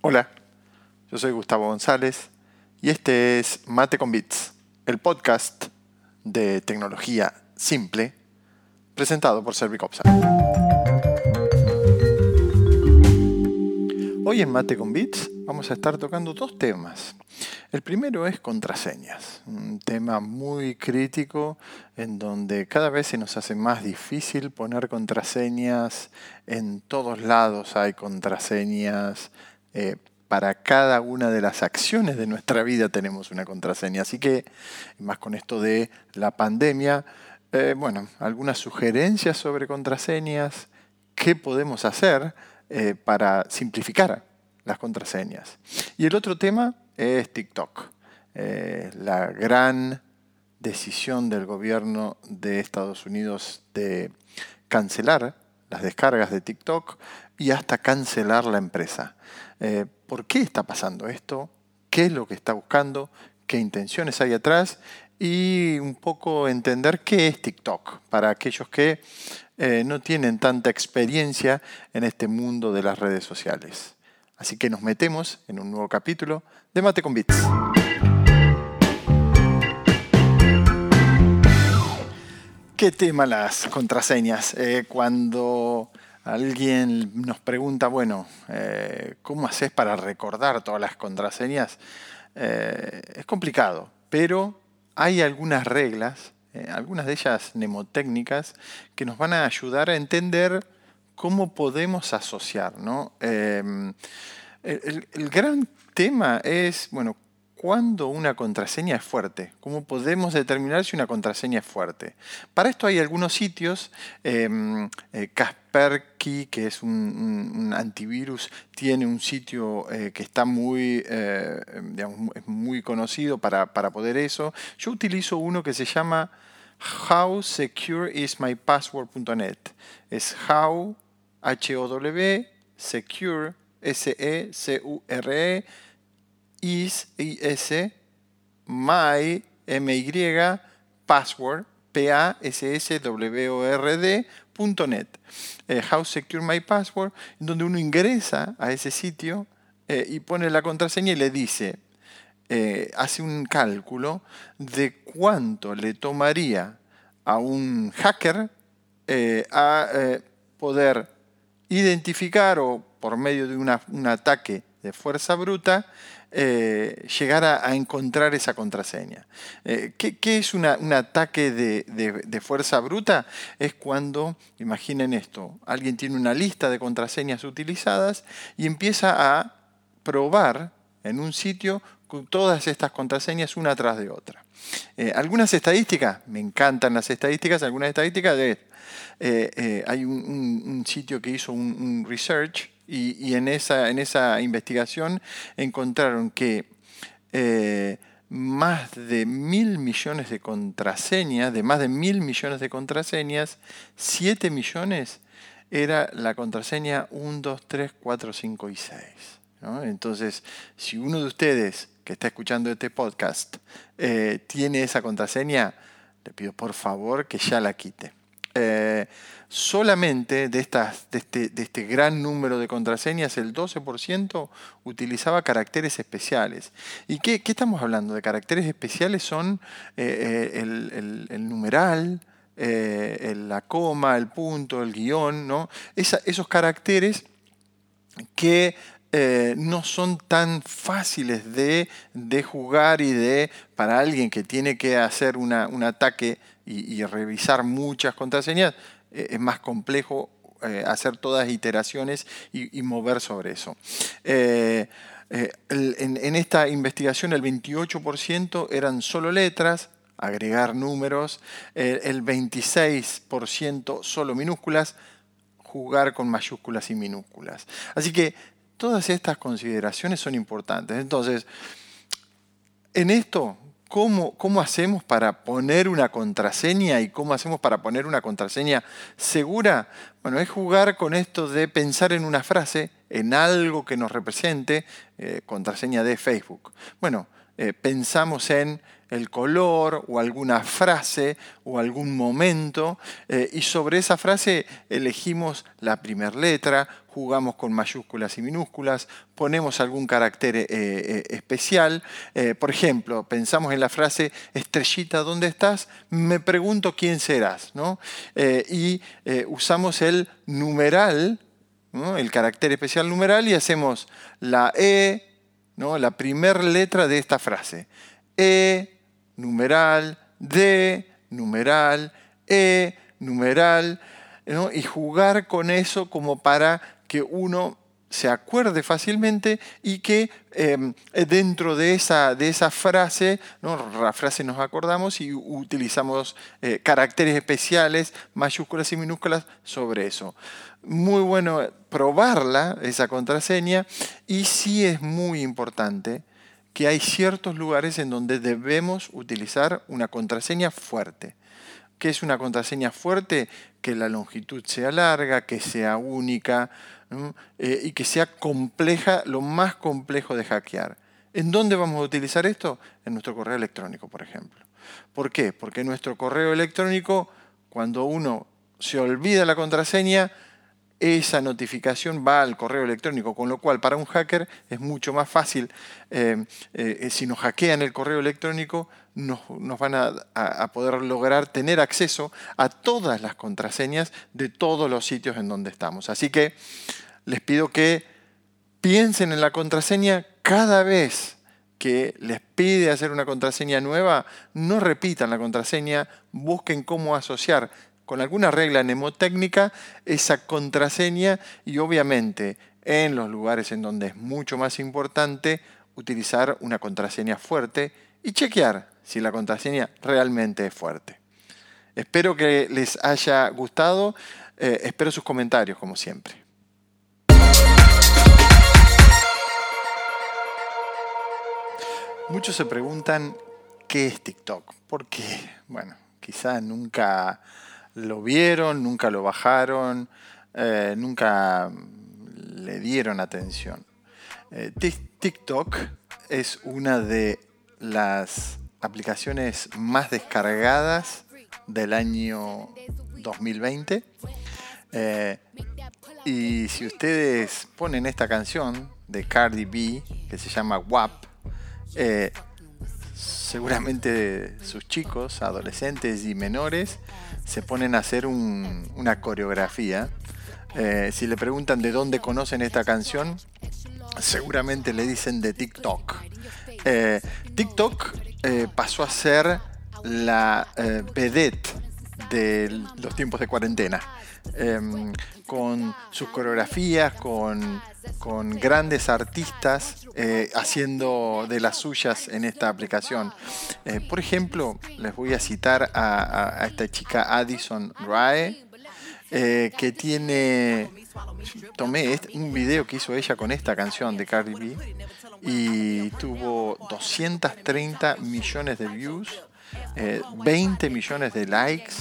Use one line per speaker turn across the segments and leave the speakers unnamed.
Hola, yo soy Gustavo González y este es Mate con Bits, el podcast de tecnología simple presentado por Servicopsa. Hoy en Mate con Bits vamos a estar tocando dos temas. El primero es contraseñas, un tema muy crítico en donde cada vez se nos hace más difícil poner contraseñas. En todos lados hay contraseñas eh, para cada una de las acciones de nuestra vida tenemos una contraseña. Así que, más con esto de la pandemia, eh, bueno, algunas sugerencias sobre contraseñas, qué podemos hacer eh, para simplificar las contraseñas. Y el otro tema es TikTok, la gran decisión del gobierno de Estados Unidos de cancelar las descargas de TikTok y hasta cancelar la empresa. Eh, ¿Por qué está pasando esto? ¿Qué es lo que está buscando? ¿Qué intenciones hay atrás? Y un poco entender qué es TikTok para aquellos que eh, no tienen tanta experiencia en este mundo de las redes sociales. Así que nos metemos en un nuevo capítulo de Mate con Bits. ¿Qué tema las contraseñas? Eh, cuando alguien nos pregunta, bueno, eh, ¿cómo haces para recordar todas las contraseñas? Eh, es complicado, pero hay algunas reglas, algunas de ellas mnemotécnicas, que nos van a ayudar a entender cómo podemos asociar. ¿no? el, el gran tema es, bueno, cuándo una contraseña es fuerte, cómo podemos determinar si una contraseña es fuerte. Para esto hay algunos sitios, em, eh, Kaspersky, que es un, antivirus, tiene un sitio eh, que está muy, eh, muy conocido para, poder eso. Yo utilizo uno que se llama howsecureismypassword.net. Es how, H-O-W, secure, S-E-C-U-R-E, is, is my, my, password, p a s s w o r d .net, eh, How Secure My Password, donde uno ingresa a ese sitio eh, y pone la contraseña y le dice, eh, hace un cálculo de cuánto le tomaría a un hacker a poder identificar o por medio de un ataque de fuerza bruta, eh, llegar a, encontrar esa contraseña. Eh, ¿qué, es un ataque de, fuerza bruta? Es cuando, imaginen esto, alguien tiene una lista de contraseñas utilizadas y empieza a probar en un sitio todas estas contraseñas una tras de otra. Eh, algunas estadísticas, me encantan las estadísticas, algunas estadísticas de... hay un, sitio que hizo un research y, en, esa, en esa investigación encontraron que eh, más de mil millones de contraseñas, de más de mil millones de contraseñas, 7 millones era la contraseña 1, 2, 3, 4, 5 y 6. Entonces, si uno de ustedes que está escuchando este podcast eh, tiene esa contraseña, le pido por favor que ya la quite. Eh, solamente de, estas, este, de este gran número de contraseñas, el 12% utilizaba caracteres especiales. ¿Y qué, estamos hablando? De caracteres especiales son eh, eh, el, numeral, la coma, el punto, el guion, ¿no? esos caracteres que no son tan fáciles de, jugar y de, para alguien que tiene que hacer un ataque y, revisar muchas contraseñas, eh, es más complejo eh, hacer todas iteraciones y, mover sobre eso. Eh, en, esta investigación el 28% eran solo letras, agregar números, el 26% solo minúsculas, jugar con mayúsculas y minúsculas. Así que todas estas consideraciones son importantes. Entonces, en esto ¿Cómo, hacemos para poner una contraseña y cómo hacemos para poner una contraseña segura? Bueno, es jugar con esto de pensar en una frase, en algo que nos represente, eh, contraseña de Facebook. Bueno, pensamos en el color o alguna frase o algún momento eh, y sobre esa frase elegimos la primera letra, jugamos con mayúsculas y minúsculas, ponemos algún carácter eh, eh, especial. por ejemplo, pensamos en la frase estrellita, ¿dónde estás? Me pregunto quién serás. ¿no? y usamos el numeral, el carácter especial numeral y hacemos la E, ¿no? la primera letra de esta frase. E, numeral, D, numeral, E, numeral, y jugar con eso como para que uno se acuerde fácilmente y que em, dentro de esa, de esa frase, ¿no? la frase nos acordamos y utilizamos eh, caracteres especiales, mayúsculas y minúsculas sobre eso. Muy bueno probarla, esa contraseña, y sí es muy importante que hay ciertos lugares en donde debemos utilizar una contraseña fuerte. ¿Qué es una contraseña fuerte? Que la longitud sea larga, que sea única eh, y que sea compleja, lo más complejo de hackear. ¿En dónde vamos a utilizar esto? En nuestro correo electrónico, por ejemplo. ¿Por qué? Porque nuestro correo electrónico, cuando uno se olvida la contraseña, esa notificación va al correo electrónico, con lo cual para un hacker es mucho más fácil, eh, eh, si nos hackean el correo electrónico, nos, van a, poder lograr tener acceso a todas las contraseñas de todos los sitios en donde estamos. Así que les pido que piensen en la contraseña cada vez que les pide hacer una contraseña nueva, no repitan la contraseña, busquen cómo asociar con alguna regla mnemotécnica esa contraseña y obviamente en los lugares en donde es mucho más importante utilizar una contraseña fuerte y chequear si la contraseña realmente es fuerte. Espero que les haya gustado, eh, espero sus comentarios como siempre. Muchos se preguntan qué es TikTok, ¿por qué? Bueno, quizá nunca lo vieron, nunca lo bajaron, eh, nunca le dieron atención. Eh, TikTok es una de las aplicaciones más descargadas del año 2020. Eh, y si ustedes ponen esta canción de Cardi B, que se llama WAP, seguramente sus chicos, adolescentes y menores, se ponen a hacer una coreografía. Eh, si le preguntan de dónde conocen esta canción, seguramente le dicen de TikTok. Eh, TikTok eh, pasó a ser la vedette de los tiempos de cuarentena, em, con sus coreografías, con con grandes artistas eh, haciendo de las suyas en esta aplicación. Eh, por ejemplo, les voy a citar a, esta chica Addison Rae, eh, que tiene, tomé un video que hizo ella con esta canción de Cardi B y tuvo 230 millones de views, 20 millones de likes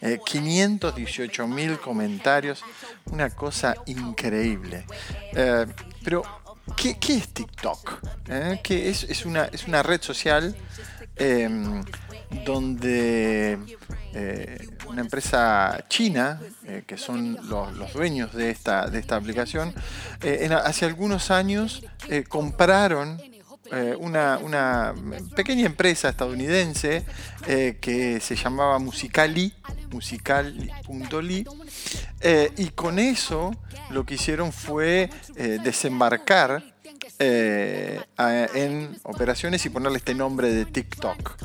518 eh, mil comentarios, una cosa increíble. Eh, pero, ¿qué, es TikTok? Eh, es, una, es una red social em, donde una empresa china, que son los, dueños de esta, de esta aplicación, hace algunos años compraron eh, una, pequeña empresa estadounidense eh, que se llamaba Musicali, musical.ly, eh, y con eso lo que hicieron fue desembarcar en operaciones y ponerle este nombre de TikTok.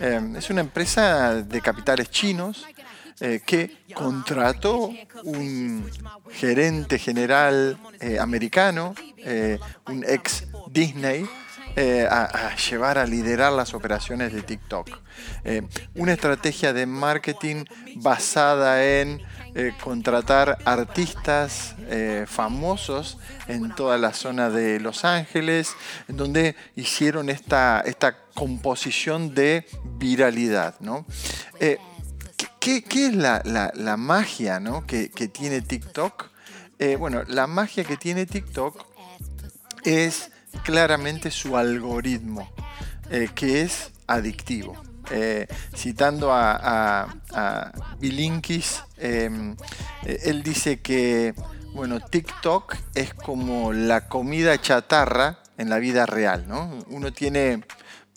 es una empresa de capitales chinos que contrató un gerente general americano, un ex Disney, eh, a, llevar a liderar las operaciones de TikTok. Eh, una estrategia de marketing basada en eh, contratar artistas famosos en toda la zona de Los Ángeles, en donde hicieron esta, esta composición de viralidad. ¿no? ¿qué, es la, magia que, que, tiene TikTok? bueno, la magia que tiene TikTok es claramente su algoritmo. que es adictivo. citando a, a, Bilinkis, em, él dice que bueno, TikTok es como la comida chatarra en la vida real, ¿no? Uno tiene,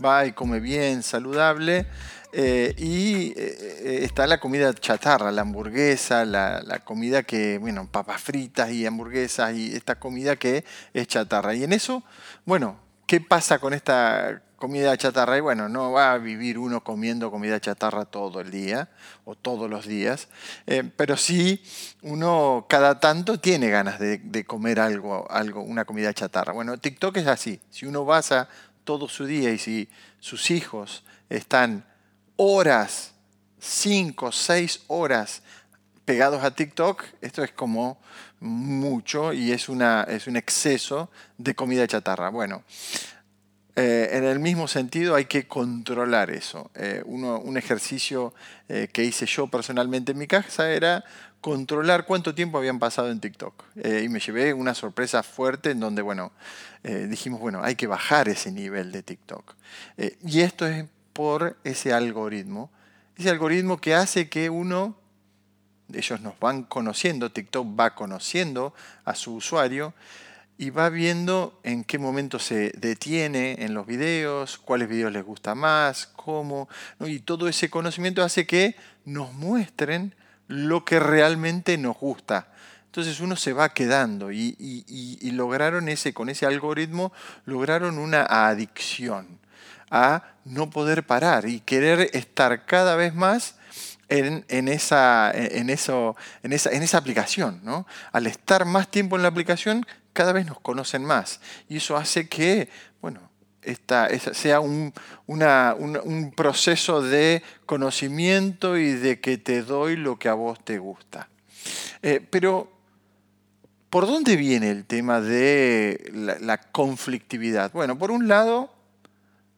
va y come bien, saludable, eh, y eh, está la comida chatarra, la hamburguesa, la, la, comida que, bueno, papas fritas y hamburguesas y esta comida que es chatarra. Y en eso, bueno, ¿qué pasa con esta comida chatarra y bueno, no va a vivir uno comiendo comida chatarra todo el día o todos los días, eh, pero sí uno cada tanto tiene ganas de, comer algo, algo, una comida chatarra. Bueno, TikTok es así, si uno basa todo su día y si sus hijos están horas, cinco, seis horas pegados a TikTok, esto es como mucho y es, una, es un exceso de comida chatarra. Bueno, eh, en el mismo sentido hay que controlar eso. Eh, un ejercicio eh, que hice yo personalmente en mi casa era controlar cuánto tiempo habían pasado en TikTok. y me llevé una sorpresa fuerte en donde, bueno, dijimos, bueno, hay que bajar ese nivel de TikTok. y esto es por ese algoritmo. Ese algoritmo que hace que uno, ellos nos van conociendo, TikTok va conociendo a su usuario y va viendo en qué momento se detiene en los videos, cuáles videos les gusta más, cómo, y todo ese conocimiento hace que nos muestren lo que realmente nos gusta. Entonces uno se va quedando y, lograron ese, con ese algoritmo, lograron una adicción a no poder parar y querer estar cada vez más en, esa, en, eso, en, esa, en esa aplicación. ¿no? Al estar más tiempo en la aplicación, cada vez nos conocen más. Y eso hace que, bueno, esta, sea un, proceso de conocimiento y de que te doy lo que a vos te gusta. Eh, pero, ¿por dónde viene el tema de la conflictividad? Bueno, por un lado,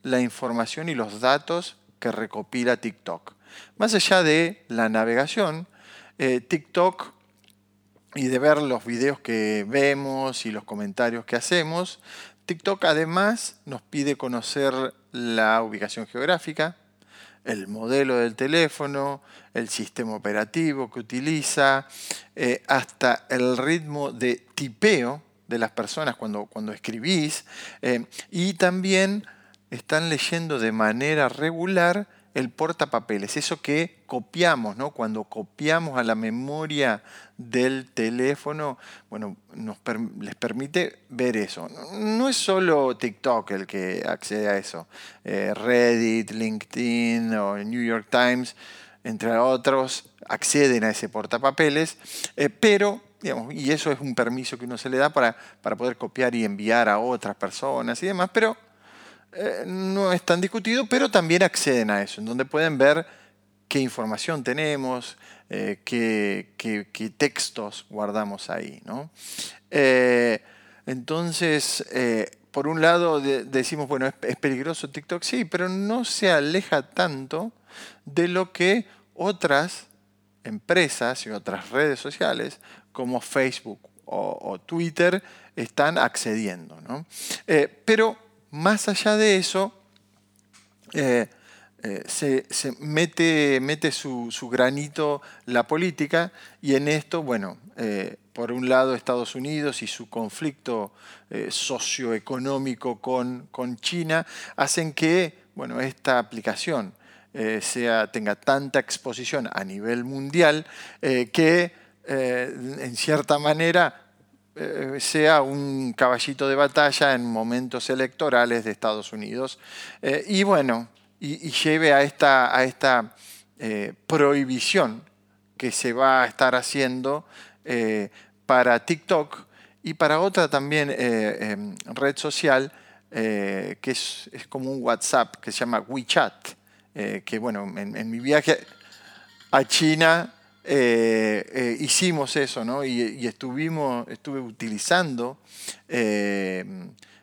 la información y los datos que recopila TikTok. Más allá de la navegación, eh, TikTok y de ver los videos que vemos y los comentarios que hacemos, TikTok además nos pide conocer la ubicación geográfica, el modelo del teléfono, el sistema operativo que utiliza, eh, hasta el ritmo de tipeo de las personas cuando, cuando escribís, eh, y también están leyendo de manera regular el portapapeles, eso que copiamos, ¿no? Cuando copiamos a la memoria del teléfono, bueno, nos les permite ver eso. No es solo TikTok el que accede a eso. Eh, Reddit, LinkedIn o New York Times, entre otros, acceden a ese portapapeles, eh, pero Digamos, y eso es un permiso que uno se le da para, para poder copiar y enviar a otras personas y demás, pero eh, no es tan discutido, pero también acceden a eso, en donde pueden ver qué información tenemos, eh, qué, textos guardamos ahí. Eh, entonces, por un lado decimos, bueno, ¿es, ¿es, peligroso TikTok? Sí, pero no se aleja tanto de lo que otras empresas y otras redes sociales como Facebook o, Twitter están accediendo. ¿no? pero más allá de eso, eh, eh, se, mete, mete su, granito la política y en esto, bueno, eh, por un lado Estados Unidos y su conflicto socioeconómico con, con, China hacen que bueno, esta aplicación sea, tenga tanta exposición a nivel mundial que en cierta manera eh, sea un caballito de batalla en momentos electorales de Estados Unidos. Eh, y bueno, y, lleve a esta, a esta eh, prohibición que se va a estar haciendo para TikTok y para otra también em, red social que es, como un WhatsApp que se llama WeChat. que bueno, en mi viaje a China eh, eh, hicimos eso, ¿no? Y, estuvimos, estuve utilizando eh,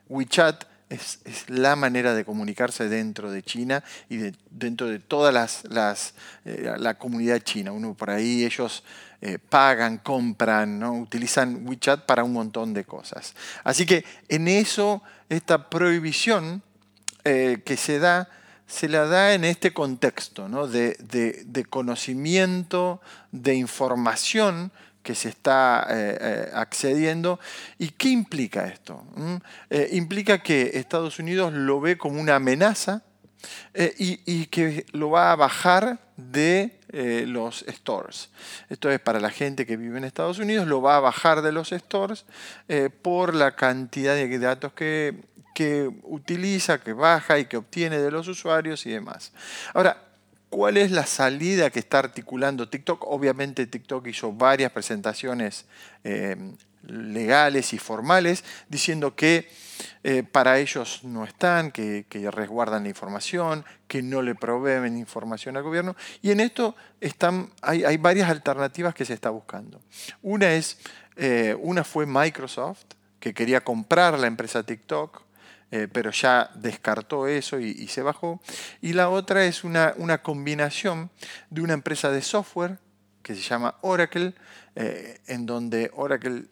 WeChat. Es, la manera de comunicarse dentro de China y dentro de toda las, la comunidad china. Uno por ahí, ellos pagan, compran, utilizan WeChat para un montón de cosas. Así que en eso, esta prohibición que se da, se la da en este contexto de, conocimiento, de información que se está eh, eh, accediendo. ¿Y qué implica esto? ¿Mm? implica que Estados Unidos lo ve como una amenaza y, que lo va a bajar de los stores. Esto es para la gente que vive en Estados Unidos, lo va a bajar de los stores por la cantidad de datos que que utiliza, que baja y que obtiene de los usuarios y demás. Ahora, ¿cuál es la salida que está articulando TikTok? Obviamente TikTok hizo varias presentaciones eh, legales y formales diciendo que eh, para ellos no están, que, resguardan la información, que no le proveen información al gobierno. Y en esto están, hay, varias alternativas que se está buscando. Una, es, eh, una fue Microsoft, que quería comprar la empresa TikTok eh, pero ya descartó eso y, se bajó. Y la otra es una, una, combinación de una empresa de software que se llama Oracle, eh, en donde Oracle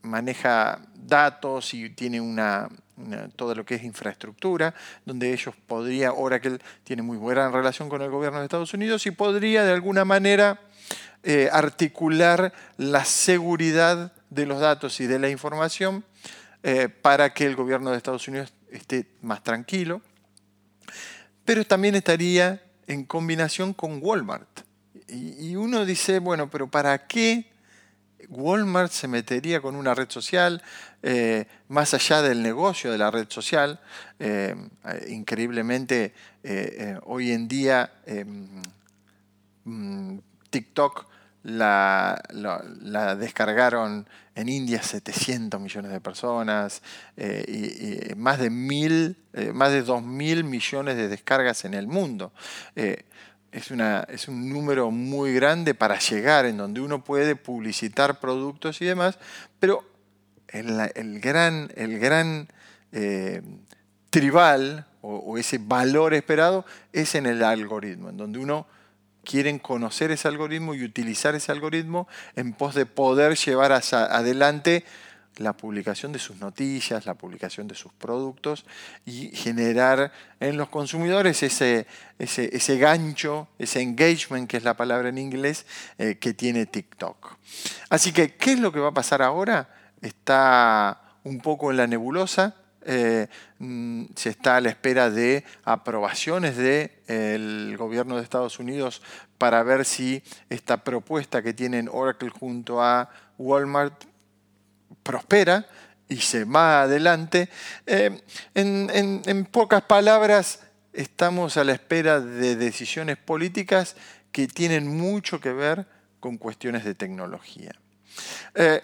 maneja datos y tiene una, todo lo que es infraestructura, donde ellos podría, Oracle tiene muy buena relación con el gobierno de Estados Unidos y podría de alguna manera eh, articular la seguridad de los datos y de la información eh, para que el gobierno de Estados Unidos esté más tranquilo, pero también estaría en combinación con Walmart. Y, uno dice, bueno, pero ¿para qué Walmart se metería con una red social eh, más allá del negocio de la red social? Eh, increíblemente, hoy en día mm, TikTok la, la, descargaron en India 700 millones de personas eh, y, más de mil, eh, más de 2 mil millones de descargas en el mundo. Eh, es, una, es un número muy grande para llegar en donde uno puede publicitar productos y demás, pero el, gran, el gran tribal o, o ese valor esperado es en el algoritmo, en donde uno quieren conocer ese algoritmo y utilizar ese algoritmo en pos de poder llevar adelante la publicación de sus noticias, la publicación de sus productos y generar en los consumidores ese, ese, gancho, ese engagement, que es la palabra en inglés, eh, que tiene TikTok. Así que, ¿qué es lo que va a pasar ahora? Está un poco en la nebulosa. Eh, mm, se está a la espera de aprobaciones del gobierno de Estados Unidos para ver si esta propuesta que tienen Oracle junto a Walmart prospera y se va adelante. Eh, en pocas palabras, estamos a la espera de decisiones políticas que tienen mucho que ver con cuestiones de tecnología. Eh,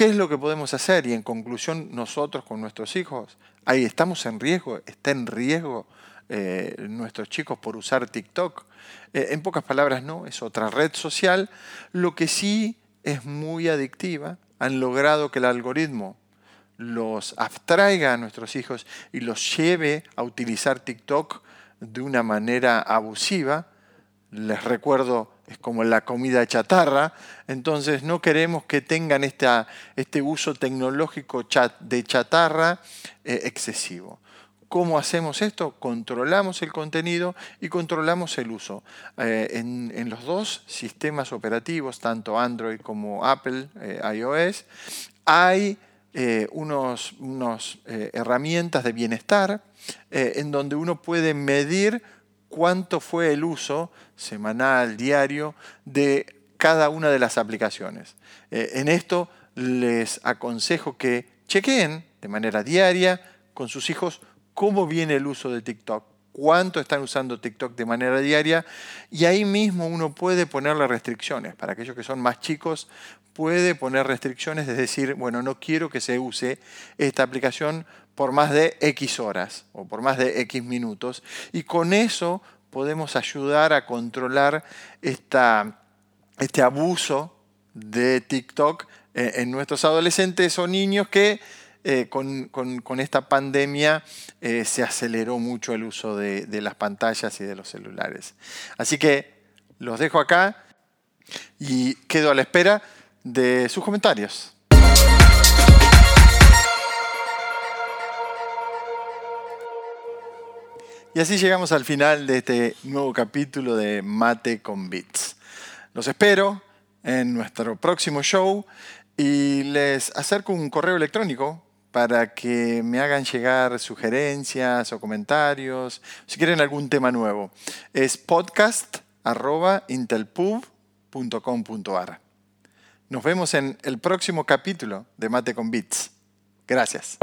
¿Qué es lo que podemos hacer? Y en conclusión, nosotros con nuestros hijos, ahí estamos en riesgo, está en riesgo eh, nuestros chicos por usar TikTok. Eh, en pocas palabras, no, es otra red social. Lo que sí es muy adictiva, han logrado que el algoritmo los abstraiga a nuestros hijos y los lleve a utilizar TikTok de una manera abusiva. Les recuerdo es como la comida chatarra, entonces no queremos que tengan este uso tecnológico de chatarra eh, excesivo. ¿Cómo hacemos esto? Controlamos el contenido y controlamos el uso. Eh, en, los dos sistemas operativos, tanto Android como Apple eh, iOS, hay unas unos, herramientas de bienestar en donde uno puede medir cuánto fue el uso semanal, diario, de cada una de las aplicaciones. Eh, en esto les aconsejo que chequeen de manera diaria con sus hijos cómo viene el uso de TikTok, cuánto están usando TikTok de manera diaria y ahí mismo uno puede ponerle restricciones. Para aquellos que son más chicos, puede poner restricciones, es decir, bueno, no quiero que se use esta aplicación por más de X horas o por más de X minutos. Y con eso podemos ayudar a controlar este abuso de TikTok eh, en nuestros adolescentes o niños que eh, con, esta pandemia eh, se aceleró mucho el uso de, de las pantallas y de los celulares. Así que los dejo acá y quedo a la espera de sus comentarios. Y así llegamos al final de este nuevo capítulo de Mate con Bits. Los espero en nuestro próximo show y les acerco un correo electrónico para que me hagan llegar sugerencias o comentarios, si quieren algún tema nuevo. Es podcast.intelpub.com.ar. Nos vemos en el próximo capítulo de Mate con Bits. Gracias.